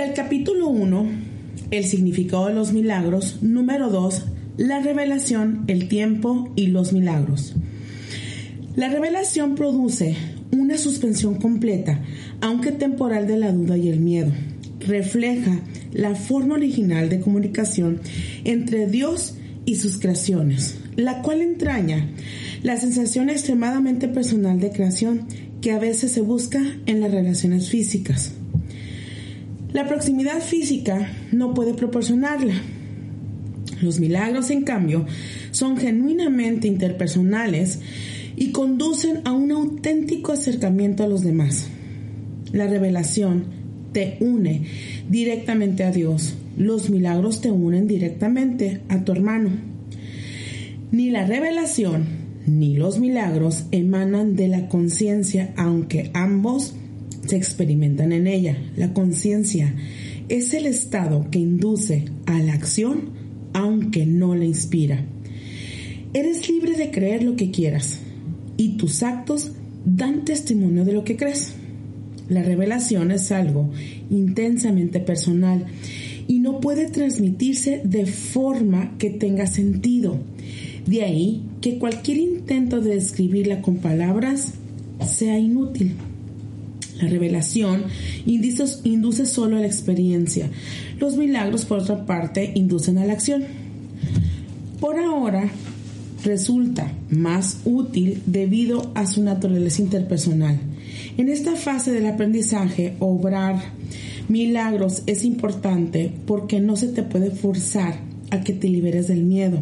Del capítulo 1, el significado de los milagros. Número 2, la revelación, el tiempo y los milagros. La revelación produce una suspensión completa, aunque temporal, de la duda y el miedo. Refleja la forma original de comunicación entre Dios y sus creaciones, la cual entraña la sensación extremadamente personal de creación que a veces se busca en las relaciones físicas. La proximidad física no puede proporcionarla. Los milagros, en cambio, son genuinamente interpersonales y conducen a un auténtico acercamiento a los demás. La revelación te une directamente a Dios. Los milagros te unen directamente a tu hermano. Ni la revelación ni los milagros emanan de la conciencia, aunque ambos se experimentan en ella. La conciencia es el estado que induce a la acción aunque no la inspira. Eres libre de creer lo que quieras y tus actos dan testimonio de lo que crees. La revelación es algo intensamente personal y no puede transmitirse de forma que tenga sentido. De ahí que cualquier intento de describirla con palabras sea inútil. La revelación induce, solo a la experiencia. Los milagros, por otra parte, inducen a la acción. Por ahora, resulta más útil debido a su naturaleza interpersonal. En esta fase del aprendizaje, obrar milagros es importante porque no se te puede forzar a que te liberes del miedo.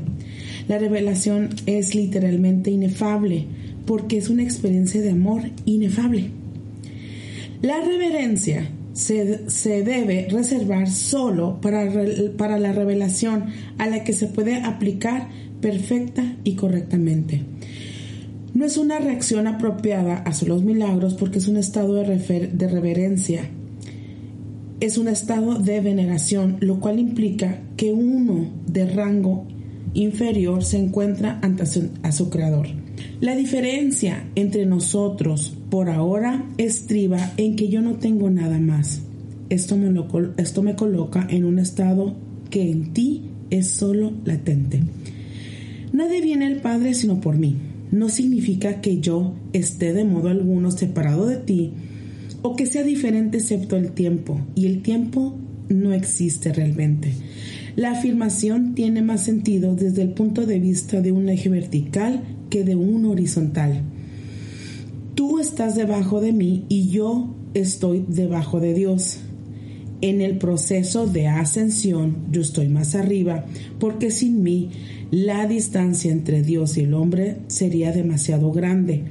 La revelación es literalmente inefable porque es una experiencia de amor inefable. La reverencia se, debe reservar solo para, para la revelación a la que se puede aplicar perfecta y correctamente. No es una reacción apropiada hacia los milagros porque es un estado de, de reverencia. Es un estado de veneración, lo cual implica que uno de rango inferior se encuentra ante a su creador. La diferencia entre nosotros por ahora estriba en que yo no tengo nada más. Esto me, esto me coloca en un estado que en ti es solo latente. Nadie viene al Padre sino por mí. No significa que yo esté de modo alguno separado de ti o que sea diferente excepto el tiempo, y el tiempo no existe realmente. La afirmación tiene más sentido desde el punto de vista de un eje vertical que de un horizontal. Tú estás debajo de mí y yo estoy debajo de Dios. En el proceso de ascensión yo estoy más arriba porque sin mí la distancia entre Dios y el hombre sería demasiado grande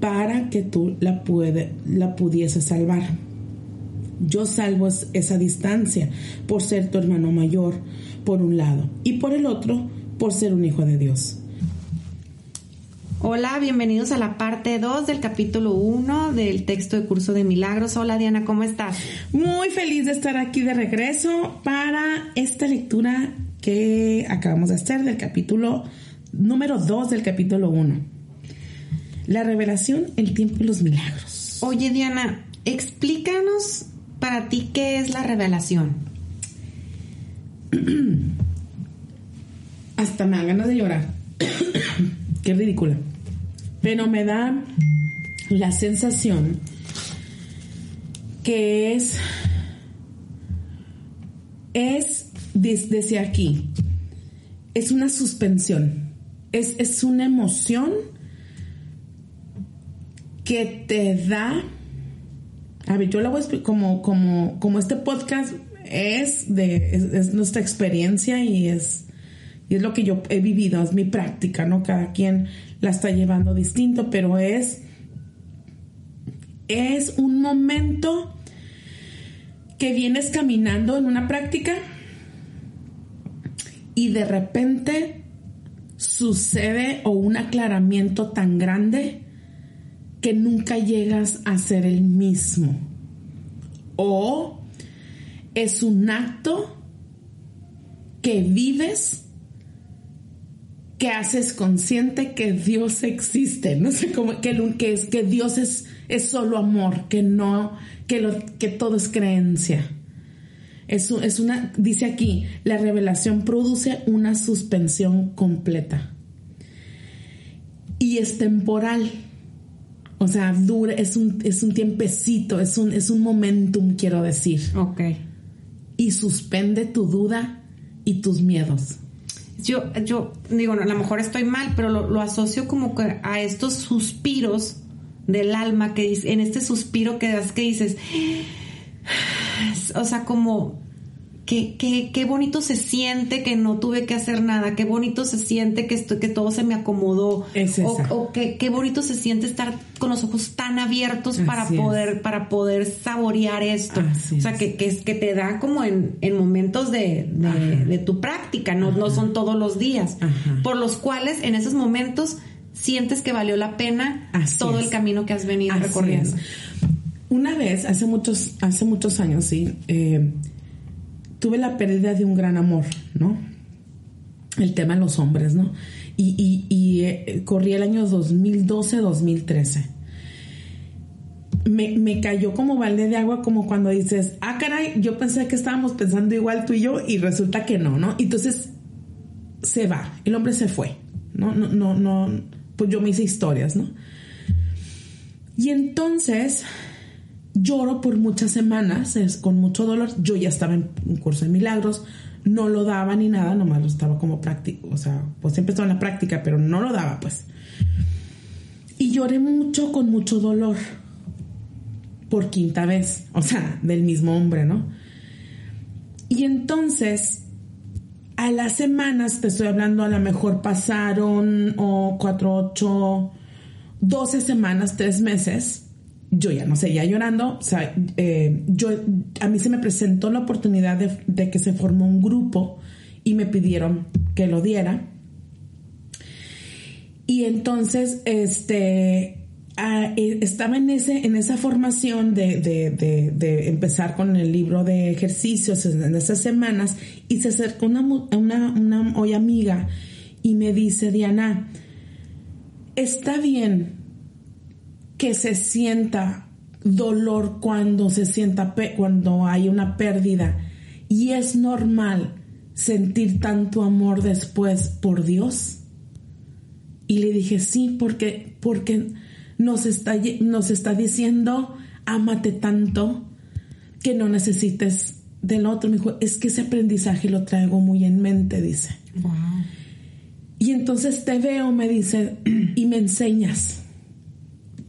para que tú la, puede, la pudieses salvar. Yo salvo esa distancia por ser tu hermano mayor, por un lado, y por el otro, por ser un hijo de Dios. Hola, bienvenidos a la parte 2 del capítulo 1 del texto de curso de milagros. Hola Diana, ¿cómo estás? Muy feliz de estar aquí de regreso para esta lectura que acabamos de hacer del capítulo número 2 del capítulo 1. La revelación, el tiempo y los milagros. Oye Diana, explícanos para ti qué es la revelación. Hasta me dan ganas de llorar. qué ridícula. Pero me da la sensación que es, es desde aquí, es una suspensión, es, es una emoción que te da, a ver, yo la voy a explicar, como, como, como este podcast es, de, es nuestra experiencia y es y es lo que yo he vivido, es mi práctica, ¿no? Cada quien la está llevando distinto, pero es es un momento que vienes caminando en una práctica y de repente sucede o un aclaramiento tan grande que nunca llegas a ser el mismo. O es un acto que vives que haces consciente que Dios existe, no sé cómo, que, que, es, que Dios es, es solo amor, que no, que, lo, que todo es creencia. Es, es una, dice aquí, la revelación produce una suspensión completa. Y es temporal. O sea, dura, es un, es un tiempecito, es un, es un momentum, quiero decir. Ok. Y suspende tu duda y tus miedos yo, yo digo, a lo mejor estoy mal, pero lo, asocio como a estos suspiros del alma que dice, en este suspiro que das que dices, o sea, como Qué, qué, bonito se siente que no tuve que hacer nada, qué bonito se siente que, esto, que todo se me acomodó, o, qué, bonito se siente estar con los ojos tan abiertos para poder, para poder saborear esto. o sea, que, que, que, te da como en, en momentos de, de, tu práctica, no, no son todos los días, por los cuales en esos momentos sientes que valió la pena todo el camino que has venido recorriendo. Una vez, hace muchos, hace muchos años, sí, eh, tuve la pérdida de un gran amor, ¿no? El tema de los hombres, ¿no? Y, y, eh, corrí el año 2012-2013. Me, me, cayó como balde de agua, como cuando dices, ah, caray, yo pensé que estábamos pensando igual tú y yo, y resulta que no, ¿no? Entonces se va, el hombre se fue, ¿no? No, no, no, pues yo me hice historias, ¿no? Y entonces lloro por muchas semanas, es con mucho dolor. Yo ya estaba en un curso de milagros, no lo daba ni nada, nomás lo estaba como práctico, o sea, pues siempre estaba en la práctica, pero no lo daba, pues. Y lloré mucho con mucho dolor por quinta vez, o sea, del mismo hombre, ¿no? Y entonces, a las semanas, te estoy hablando, a lo mejor pasaron o cuatro, ocho, doce semanas, tres meses yo ya no seguía llorando, o sea, eh, yo, a mí se me presentó la oportunidad de, que se formó un grupo y me pidieron que lo diera. Y entonces, este, e, estaba en, ese, en esa formación de, de, empezar con el libro de ejercicios en esas semanas y se acercó una, una, una hoy amiga y me dice, Diana, está bien que se sienta dolor cuando se sienta cuando hay una pérdida y es normal sentir tanto amor después por Dios. Y le dije, sí, porque, porque nos, está, nos está diciendo, ámate tanto que no necesites del otro. Me dijo, es que ese aprendizaje lo traigo muy en mente, dice. Y entonces te veo, me dice, y me enseñas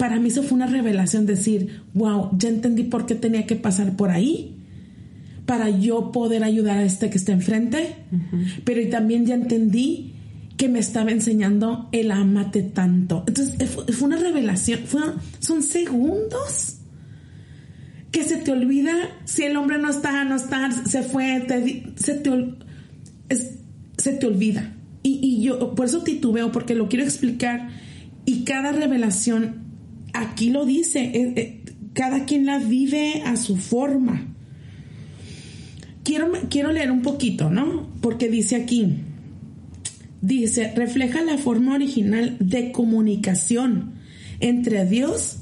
para mí eso fue una revelación decir, wow, ya entendí por qué tenía que pasar por ahí para yo poder ayudar a este que está enfrente, pero también ya entendí que me estaba enseñando el amate tanto. Entonces fue una revelación, son segundos que se te olvida si el hombre no está, no está, se fue, se, te, se te olvida. Y, y yo por eso titubeo, porque lo quiero explicar. Y cada revelación aquí lo dice, eh, eh, cada quien la vive a su forma. Quiero, quiero leer un poquito, ¿no? Porque dice aquí, dice, refleja la forma original de comunicación entre Dios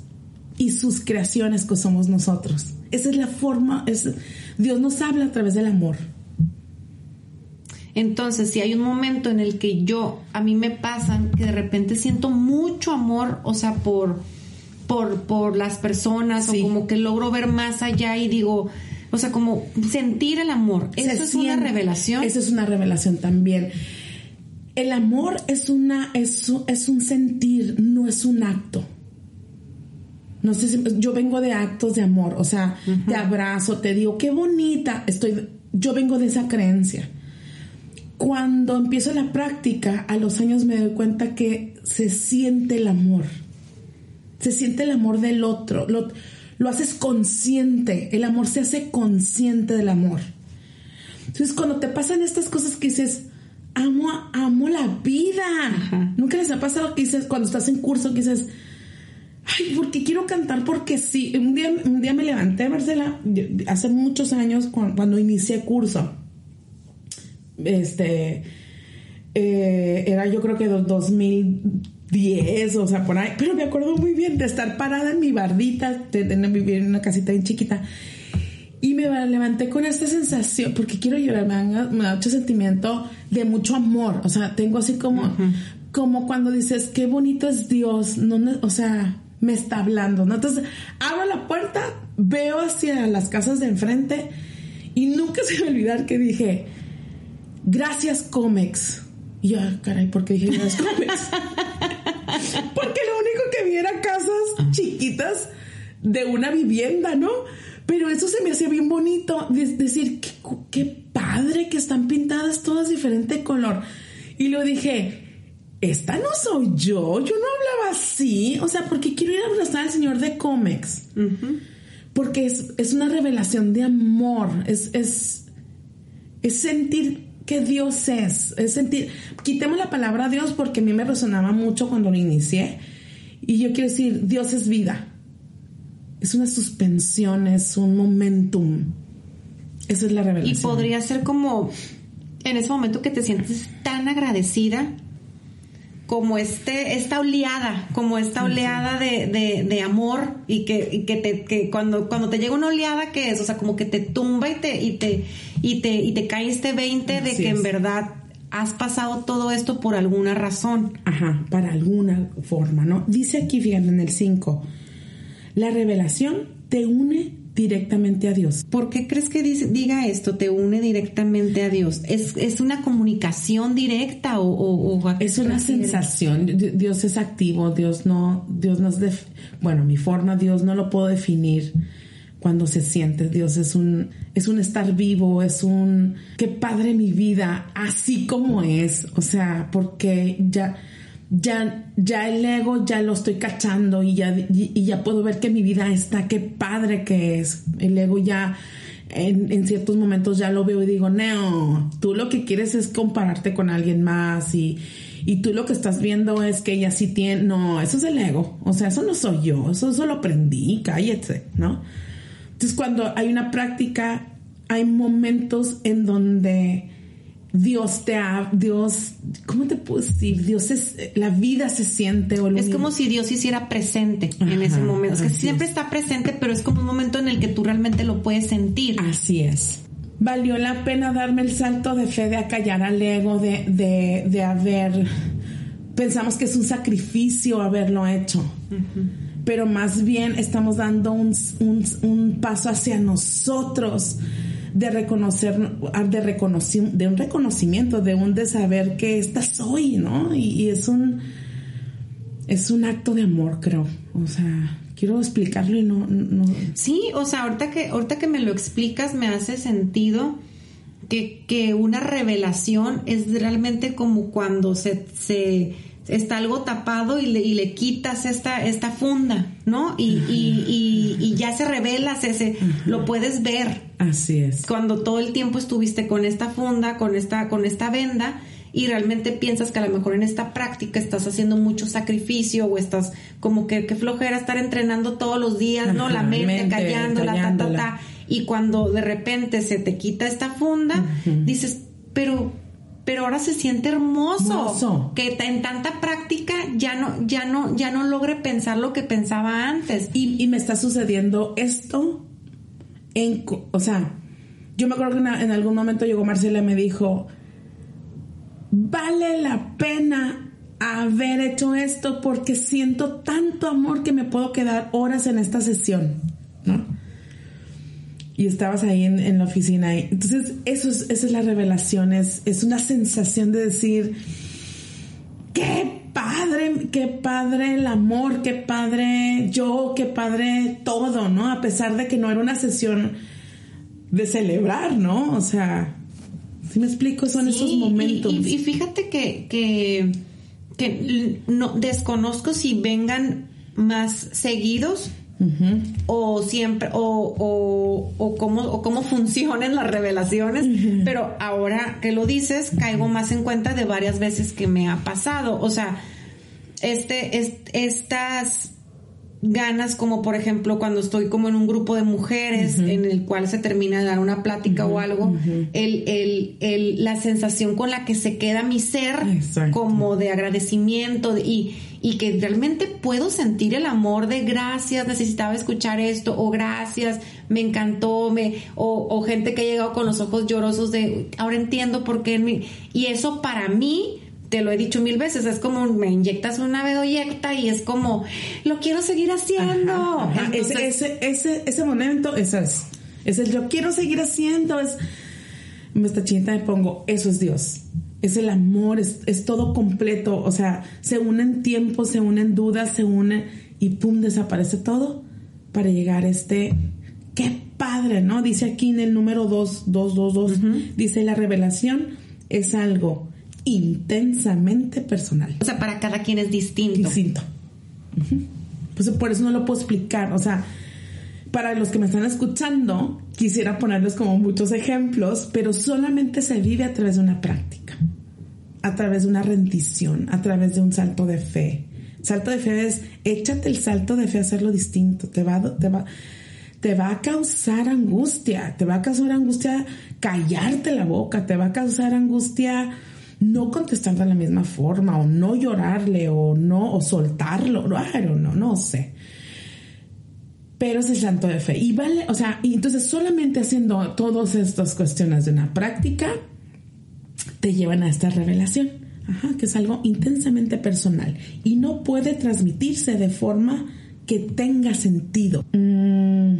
y sus creaciones que somos nosotros. Esa es la forma, es, Dios nos habla a través del amor. Entonces, si hay un momento en el que yo, a mí me pasan que de repente siento mucho amor, o sea, por, por, por las personas o como que logro ver más allá y digo, o sea, como sentir el amor. Eso es una revelación. Eso es una revelación también. El amor es una es, es un sentir, no es un acto. No sé si yo vengo de actos de amor, o sea, te abrazo, te digo, qué bonita, estoy yo vengo de esa creencia. Cuando empiezo la práctica, a los años me doy cuenta que se siente el amor se siente el amor del otro, lo, lo haces consciente, el amor se hace consciente del amor. Entonces cuando te pasan estas cosas que dices, amo, amo la vida. Nunca les ha pasado que dices, cuando estás en curso, que dices, ay, porque quiero cantar, porque sí. Un día, un día me levanté, Marcela, hace muchos años, cuando, inicié curso. Este, eh, era yo creo que 2010, o sea, por ahí, pero me acuerdo muy bien de estar parada en mi bardita, de, de vivir en una casita bien chiquita y me levanté con esta sensación, porque quiero llorar, me da, mucho sentimiento de mucho amor. O sea, tengo así como, como cuando dices, qué bonito es Dios, no, o sea, me está hablando, ¿no? Entonces, abro la puerta, veo hacia las casas de enfrente y nunca se me olvidar que dije, gracias Comex. Y yo, ah, caray, ¿por qué dije gracias Comex? porque lo único que vi era casas chiquitas de una vivienda, ¿no? Pero eso se me hacía bien bonito, decir, qué, padre que están pintadas todas diferente color. Y lo dije, esta no soy yo, yo no hablaba así, o sea, porque quiero ir a abrazar al señor de cómics. Porque es, una revelación de amor, es, es, es sentir que Dios es, es sentir, quitemos la palabra Dios porque a mí me resonaba mucho cuando lo inicié. Y yo quiero decir, Dios es vida es una suspensión, es un momentum. Esa es la revelación. Y podría ser como en ese momento que te sientes tan agradecida como este, esta oleada, como esta oleada de, de, amor y que, que, te, que cuando, cuando te llega una oleada, que es? O sea, como que te tumba y te, y te, y te, y te cae este 20 de que en verdad has pasado todo esto por alguna razón. Ajá, para alguna forma, ¿no? Dice aquí, fíjate, en el 5, la revelación te une directamente a Dios. ¿Por qué crees que diga esto? Te une directamente a Dios. ¿Es, una comunicación directa o, es una sensación? Dios es activo, Dios no, Dios no es bueno, mi forma, Dios no lo puedo definir cuando se siente. Dios es un, es un estar vivo, es un, qué padre mi vida, así como es. O sea, porque ya, ya, ya el ego ya lo estoy cachando y ya, y, ya puedo ver que mi vida está, qué padre que es. El ego ya en, ciertos momentos ya lo veo y digo, no, tú lo que quieres es compararte con alguien más y, y tú lo que estás viendo es que ella sí tiene, no, eso es el ego, o sea, eso no soy yo, eso, eso lo aprendí, cállate, ¿no? Entonces cuando hay una práctica, hay momentos en donde Dios te ha, Dios, ¿cómo te puedo decir? Dios es, la vida se siente. O es como si Dios hiciera presente en ese momento. Es que siempre está presente, pero es como un momento en el que tú realmente lo puedes sentir. Así es. Valió la pena darme el salto de fe de acallar al ego, de, de, de haber, pensamos que es un sacrificio haberlo hecho. Pero más bien estamos dando un, un, un paso hacia nosotros de reconocer, de, reconocer, de un reconocimiento, de un saber que esta soy, ¿no? Y, es un, es un acto de amor, creo. O sea, quiero explicarlo y no. Sí, o sea, ahorita que, ahorita que me lo explicas me hace sentido que, que una revelación es realmente como cuando se está algo tapado y le, y le quitas esta, esta funda, ¿no? Y, y, y, ya se revela, se, lo puedes ver. Así es. Cuando todo el tiempo estuviste con esta funda, con esta, con esta venda, y realmente piensas que a lo mejor en esta práctica estás haciendo mucho sacrificio o estás como que, que flojera estar entrenando todos los días, ¿no? La mente, callando, la ta, ta, ta. Y cuando de repente se te quita esta funda, dices, pero pero ahora se siente hermoso, que en tanta práctica ya no ya no ya no logre pensar lo que pensaba antes y, me está sucediendo esto en o sea yo me acuerdo que en, algún momento llegó Marcela y me dijo vale la pena haber hecho esto porque siento tanto amor que me puedo quedar horas en esta sesión ¿no? Y estabas ahí en, la oficina. Entonces, eso es, esa es la revelación, es, una sensación de decir, qué padre, qué padre el amor, qué padre yo, qué padre todo, ¿no? A pesar de que no era una sesión de celebrar, ¿no? O sea, si me explico, son esos momentos. Y, y, fíjate que, que, que no desconozco si vengan más seguidos o siempre o, o, cómo, o cómo funcionan las revelaciones, pero ahora que lo dices, caigo más en cuenta de varias veces que me ha pasado. O sea, este, estas ganas como por ejemplo cuando estoy como en un grupo de mujeres en el cual se termina de dar una plática o algo, el, el, el, la sensación con la que se queda mi ser como de agradecimiento y, y que realmente puedo sentir el amor de gracias, necesitaba escuchar esto o gracias, me encantó, me, o, o gente que ha llegado con los ojos llorosos de ahora entiendo por qué, y eso para mí te lo he dicho mil veces, es como me inyectas una bedoyecta y es como, lo quiero seguir haciendo. ese, ese, ese, momento, eso es. Es el yo quiero seguir haciendo, es, me está chinta, me pongo, eso es Dios. Es el amor, es, es todo completo. O sea, se unen tiempos, se unen dudas, se une y pum, desaparece todo para llegar a este qué padre, ¿no? Dice aquí en el número 2, 2, 2, 2, dice la revelación es algo intensamente personal. O sea, para cada quien es distinto. Distinto. Pues por eso no lo puedo explicar. O sea, para los que me están escuchando, quisiera ponerles como muchos ejemplos, pero solamente se vive a través de una práctica, a través de una rendición, a través de un salto de fe. Salto de fe es, échate el salto de fe a hacerlo distinto. Te va, te va, te va a causar angustia, te va a causar angustia callarte la boca, te va a causar angustia no contestar de la misma forma o no llorarle o no o soltarlo, no, no, no sé. Pero es el santo de fe. Y vale, o sea, entonces solamente haciendo todas estas cuestiones de una práctica te llevan a esta revelación, que es algo intensamente personal y no puede transmitirse de forma que tenga sentido. Mm,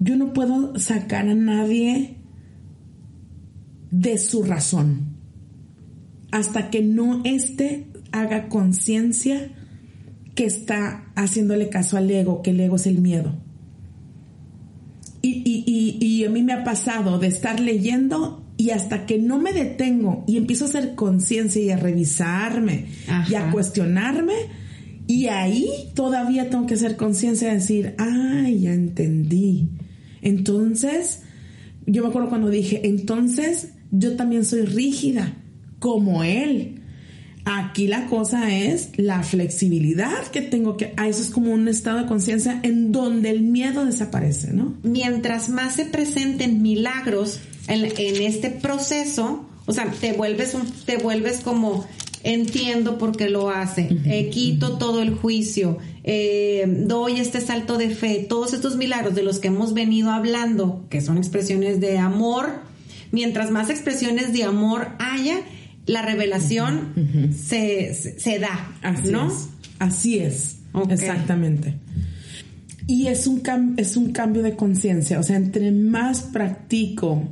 yo no puedo sacar a nadie de su razón hasta que no éste haga conciencia que está haciéndole caso al ego, que el ego es el miedo. Y, a mí me ha pasado de estar leyendo y hasta que no me detengo y empiezo a hacer conciencia y a revisarme y a cuestionarme, y ahí todavía tengo que hacer conciencia de decir, ay, ya entendí. Entonces, yo me acuerdo cuando dije, entonces yo también soy rígida como Él. Aquí la cosa es la flexibilidad que tengo que... A eso es como un estado de conciencia en donde el miedo desaparece, ¿no? Mientras más se presenten milagros en, este proceso, o sea, te vuelves, un, te vuelves como entiendo por qué lo hace, eh, quito todo el juicio, eh, doy este salto de fe, todos estos milagros de los que hemos venido hablando, que son expresiones de amor, mientras más expresiones de amor haya, la revelación se, da, Así ¿no? Es. Así es, exactamente. Y es un, es un cambio de conciencia, o sea, entre más practico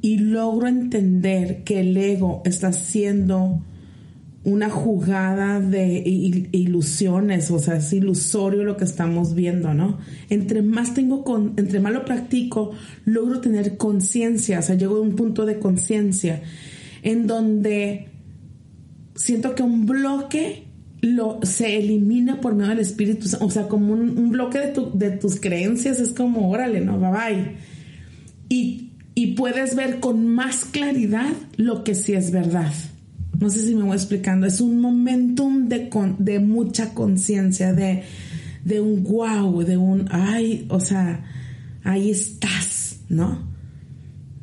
y logro entender que el ego está haciendo una jugada de ilusiones, o sea, es ilusorio lo que estamos viendo, ¿no? Entre más tengo con, entre más lo practico, logro tener conciencia, o sea, llego a un punto de conciencia en donde siento que un bloque lo, se elimina por medio del Espíritu, o sea, como un, bloque de, de, tus creencias es como, órale, no, bye bye. Y, y puedes ver con más claridad lo que sí es verdad. No sé si me voy explicando, es un momentum de, de mucha conciencia, de, de un wow, de un, ay, o sea, ahí estás, ¿no?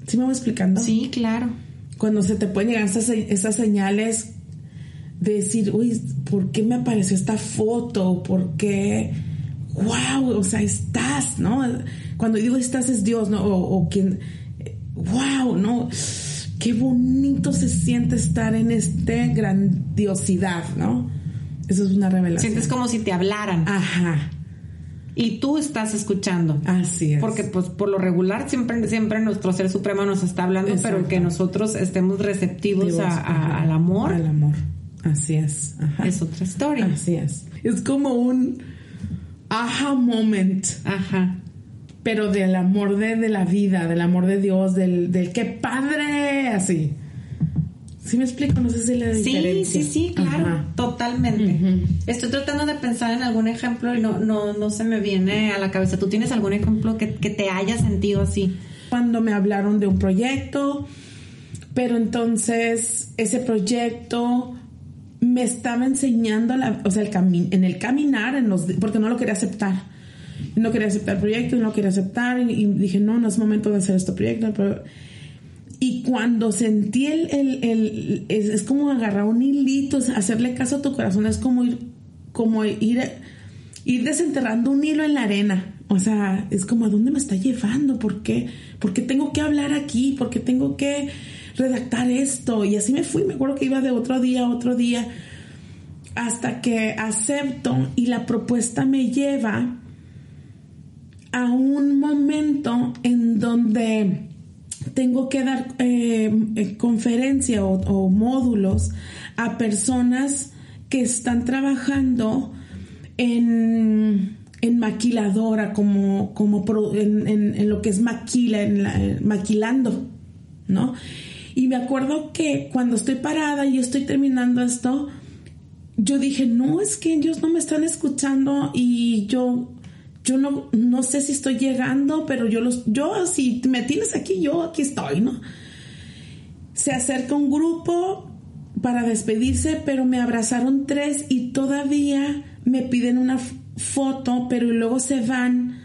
¿Sí me voy explicando? Sí, claro cuando se te pueden llegar esas, señales de decir, uy, ¿por qué me apareció esta foto? ¿Por qué? ¡Wow! O sea, estás, ¿no? Cuando digo estás es Dios, ¿no? O, quien, ¡wow! ¿No? Qué bonito se siente estar en esta grandiosidad, ¿no? Eso es una revelación. Sientes como si te hablaran. Ajá y tú estás escuchando. Así es. Porque pues por lo regular siempre, siempre nuestro ser supremo nos está hablando, pero que nosotros estemos receptivos al amor. Al amor. Así es. Es otra historia. Así es. Es como un aha moment. Ajá. Pero del amor de, de la vida, del amor de Dios, del, del qué padre, así. ¿Sí me explico? No sé si la Sí, sí, sí, claro, totalmente. Estoy tratando de pensar en algún ejemplo y no, no, no se me viene a la cabeza. ¿Tú tienes algún ejemplo que, que te haya sentido así? Cuando me hablaron de un proyecto, pero entonces ese proyecto me estaba enseñando, la, o sea, el en el caminar, en los, porque no lo quería aceptar. No quería aceptar el proyecto, no lo quería aceptar y, dije, no, no es momento de hacer este proyecto. Y cuando sentí el, el, el es, como agarrar un hilito, hacerle caso a tu corazón, es como ir, como ir, ir desenterrando un hilo en la arena. O sea, es como, ¿a dónde me está llevando? ¿Por qué? ¿Por qué tengo que hablar aquí? ¿Por qué tengo que redactar esto. Y así me fui, me acuerdo que iba de otro día a otro día, hasta que acepto y la propuesta me lleva a un momento en donde tengo que dar eh, eh, conferencia o, módulos a personas que están trabajando en, en maquiladora, como, como en, lo que es maquila, en maquilando, ¿no? Y me acuerdo que cuando estoy parada y estoy terminando esto, yo dije, no, es que ellos no me están escuchando y yo, yo no, no sé si estoy llegando, pero yo los, yo, si me tienes aquí, yo aquí estoy, ¿no? Se acerca un grupo para despedirse, pero me abrazaron tres y todavía me piden una foto, pero luego se van.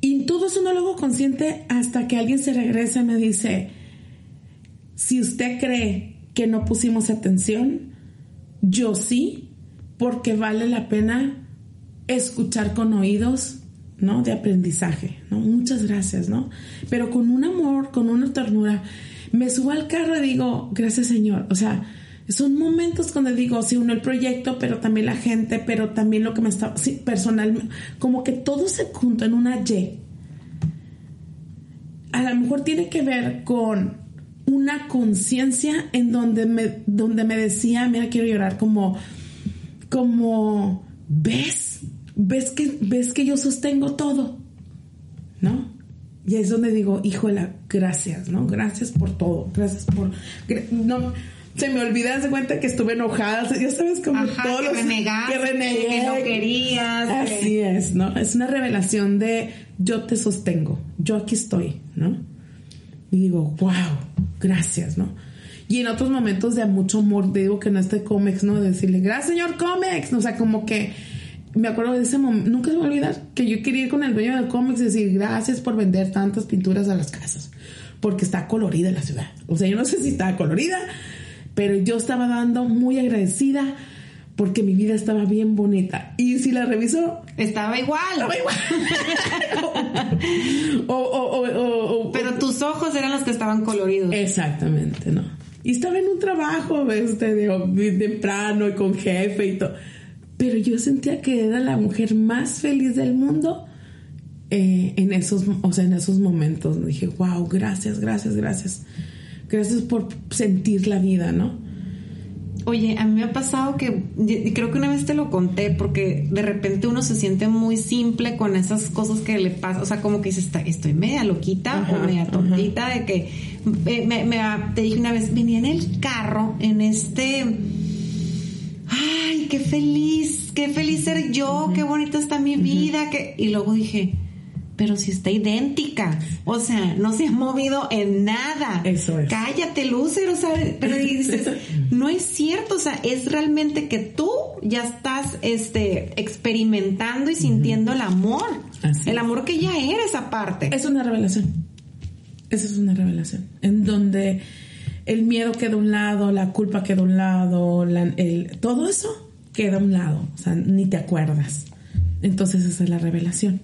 Y todo eso no lo hago consciente hasta que alguien se regresa y me dice, si usted cree que no pusimos atención, yo sí, porque vale la pena escuchar con oídos, ¿no? De aprendizaje, ¿no? Muchas gracias, ¿no? Pero con un amor, con una ternura, me subo al carro y digo, gracias Señor. O sea, son momentos donde digo, sí, uno el proyecto, pero también la gente, pero también lo que me está, sí, personal, como que todo se junta en una Y. A lo mejor tiene que ver con una conciencia en donde me, donde me decía, mira, quiero llorar, como, como, ¿ves? ¿Ves que, ves que yo sostengo todo? ¿No? Y es donde digo, híjola, gracias, ¿no? Gracias por todo, gracias por... No, se me olvida, de cuenta que estuve enojada, ya sabes, como todos que que renegué, que no querías. Así es, ¿no? Es una revelación de yo te sostengo, yo aquí estoy, ¿no? Y digo, wow, gracias, ¿no? Y en otros momentos de mucho amor, digo que no esté cómics, ¿no? De decirle, gracias, señor cómics, o sea, como que me acuerdo de ese momento, nunca se me olvida que yo quería ir con el dueño del cómics y decir, gracias por vender tantas pinturas a las casas, porque está colorida la ciudad. O sea, yo no sé si está colorida, pero yo estaba dando muy agradecida porque mi vida estaba bien bonita. Y si la reviso... Estaba igual. Estaba igual. Pero tus ojos eran los que estaban coloridos. Exactamente, ¿no? Y estaba en un trabajo este, de, temprano y con jefe y todo. Pero yo sentía que era la mujer más feliz del mundo eh, en, esos, o sea, en esos momentos. Dije, wow, gracias, gracias, gracias. Gracias por sentir la vida, ¿no? Oye, a mí me ha pasado que, creo que una vez te lo conté, porque de repente uno se siente muy simple con esas cosas que le pasan, o sea, como que dices, estoy media loquita o media tontita, de que me, te dije una vez, venía en el carro, en este, ay, qué feliz, qué feliz ser yo, qué bonita está mi vida, que, y luego dije, pero si está idéntica. O sea, no se ha movido en nada. Eso es. Cállate, Lucero, ¿sabes? Pero dices, no es cierto, o sea, es realmente que tú ya estás este, experimentando y sintiendo el amor. el amor que ya eres aparte. Es una revelación. Esa es una revelación. En donde el miedo queda a un lado, la culpa queda a un lado, el, todo eso queda a un lado. O sea, ni te acuerdas. Entonces esa es la revelación.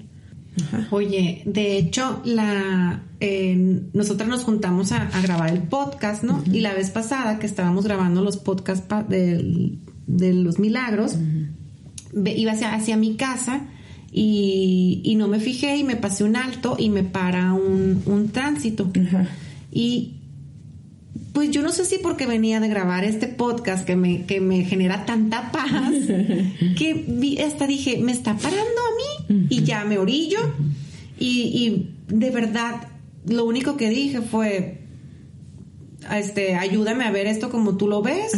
Oye, de hecho, la eh, nosotras nos juntamos a, grabar el podcast, ¿no? Y la vez pasada que estábamos grabando los podcasts de, los milagros, iba hacia, mi casa y, no me fijé y me pasé un alto y me para un, tránsito. Y pues yo no sé si porque venía de grabar este podcast que me, que me genera tanta paz, que hasta dije, me está parando a mí y ya me orillo. y, de verdad, lo único que dije fue, este, ayúdame a ver esto como tú lo ves.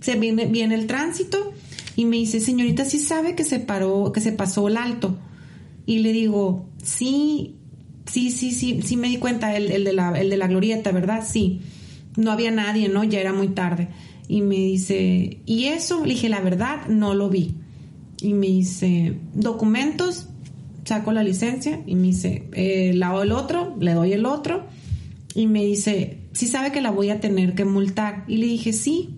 Se viene, viene el tránsito y me dice, señorita, ¿sí sabe que se paró, que se pasó el alto? Y le digo, sí, sí, sí, sí, sí me di cuenta, el, el, de, la, el de la glorieta, ¿verdad? Sí. No había nadie, ¿no? Ya era muy tarde. Y me dice, ¿y eso? Le dije, la verdad, no lo vi. Y me dice, documentos, saco la licencia y me dice, eh, lado el otro, le doy el otro. Y me dice, sí sabe que la voy a tener que multar. Y le dije, sí.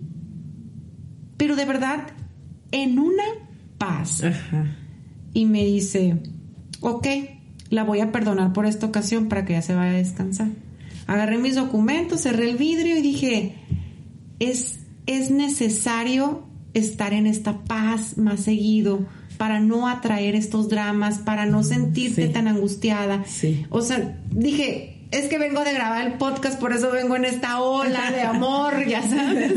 Pero de verdad, en una paz. Y me dice, ok, la voy a perdonar por esta ocasión para que ya se vaya a descansar. Agarré mis documentos, cerré el vidrio y dije, es, es necesario estar en esta paz más seguido para no atraer estos dramas, para no sentirte tan angustiada. Sí. O sea, dije, es que vengo de grabar el podcast, por eso vengo en esta ola de amor, ya sabes.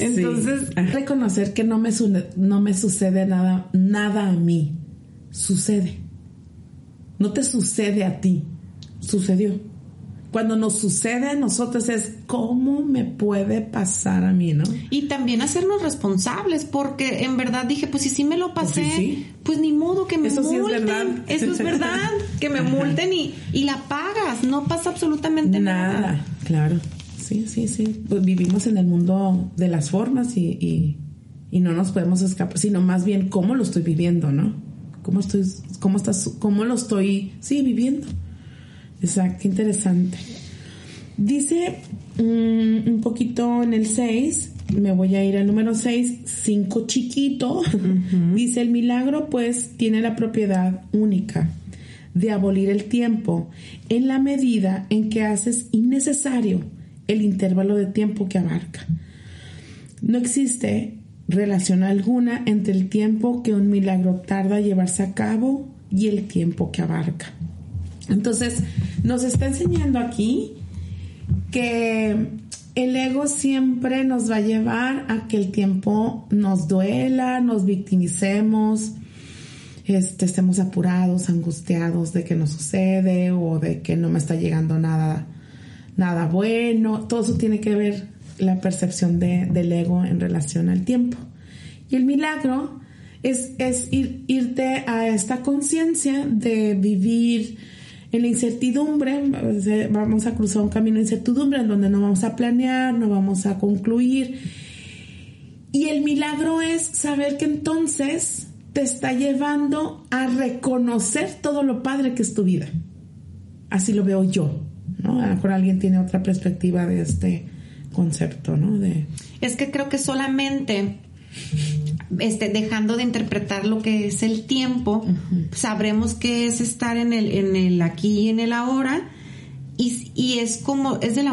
Entonces, reconocer que no me, no me sucede nada, nada a mí. Sucede. No te sucede a ti. Sucedió cuando nos sucede a nosotros es cómo me puede pasar a mí, ¿no? Y también hacernos responsables, porque en verdad dije, pues si sí me lo pues pasé, pues, ni modo que me Eso multen. Sí es verdad. Eso es verdad, que me multen y, y la pagas, no pasa absolutamente nada. Nada, claro. Sí, sí, sí. Pues vivimos en el mundo de las formas y, y, y no nos podemos escapar, sino más bien cómo lo estoy viviendo, ¿no? ¿Cómo estoy, cómo estás, cómo lo estoy, sí, viviendo? Exacto, interesante. Dice mm, un poquito en el 6, me voy a ir al número 6, 5 chiquito. Dice el milagro pues tiene la propiedad única de abolir el tiempo en la medida en que haces innecesario el intervalo de tiempo que abarca. No existe relación alguna entre el tiempo que un milagro tarda a llevarse a cabo y el tiempo que abarca. Entonces, nos está enseñando aquí que el ego siempre nos va a llevar a que el tiempo nos duela, nos victimicemos, este, estemos apurados, angustiados de que no sucede o de que no me está llegando nada, nada bueno. Todo eso tiene que ver la percepción del ego en relación al tiempo. Y el milagro es, es irte a esta conciencia de vivir en la incertidumbre, vamos a cruzar un camino de incertidumbre en donde no vamos a planear, no vamos a concluir. Y el milagro es saber que entonces te está llevando a reconocer todo lo padre que es tu vida. Así lo veo yo, ¿no? A lo mejor alguien tiene otra perspectiva de este concepto, ¿no? Es que creo que solamente este, dejando de interpretar lo que es el tiempo, sabremos que es estar en el, en el aquí y en el ahora. Y, y es como, es de la,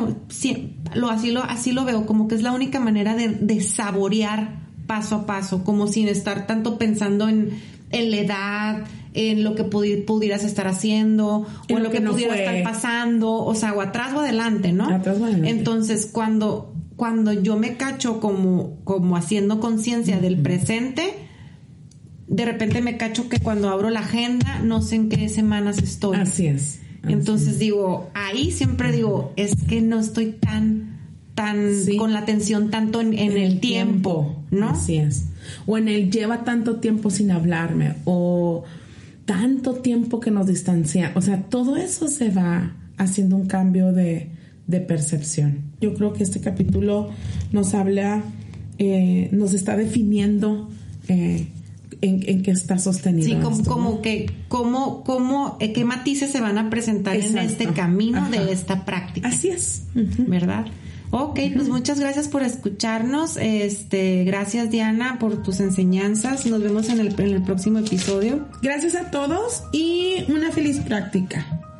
lo, así, lo, así lo veo, como que es la única manera de, saborear paso a paso, como sin estar tanto pensando en, en la edad, en lo que pudieras estar haciendo, o en lo, que, pudiera estar pasando, o sea, o atrás o adelante, ¿no? Entonces, cuando, cuando yo me cacho como, como haciendo conciencia del presente, de repente me cacho que cuando abro la agenda no sé en qué semanas estoy. Así es. Entonces digo, ahí siempre digo, es que no estoy tan, tan, con la atención tanto en, el, tiempo, ¿no? Así es. O en el lleva tanto tiempo sin hablarme, o tanto tiempo que nos distancia. O sea, todo eso se va haciendo un cambio de, de percepción. Yo creo que este capítulo nos habla, eh, nos está definiendo eh, en, qué está sostenido. Sí, como, que, cómo, cómo, eh, qué matices se van a presentar en este camino de esta práctica. Así es. ¿Verdad? Ok, pues muchas gracias por escucharnos. Este, gracias Diana por tus enseñanzas. Nos vemos en el, en el próximo episodio. Gracias a todos y una feliz práctica.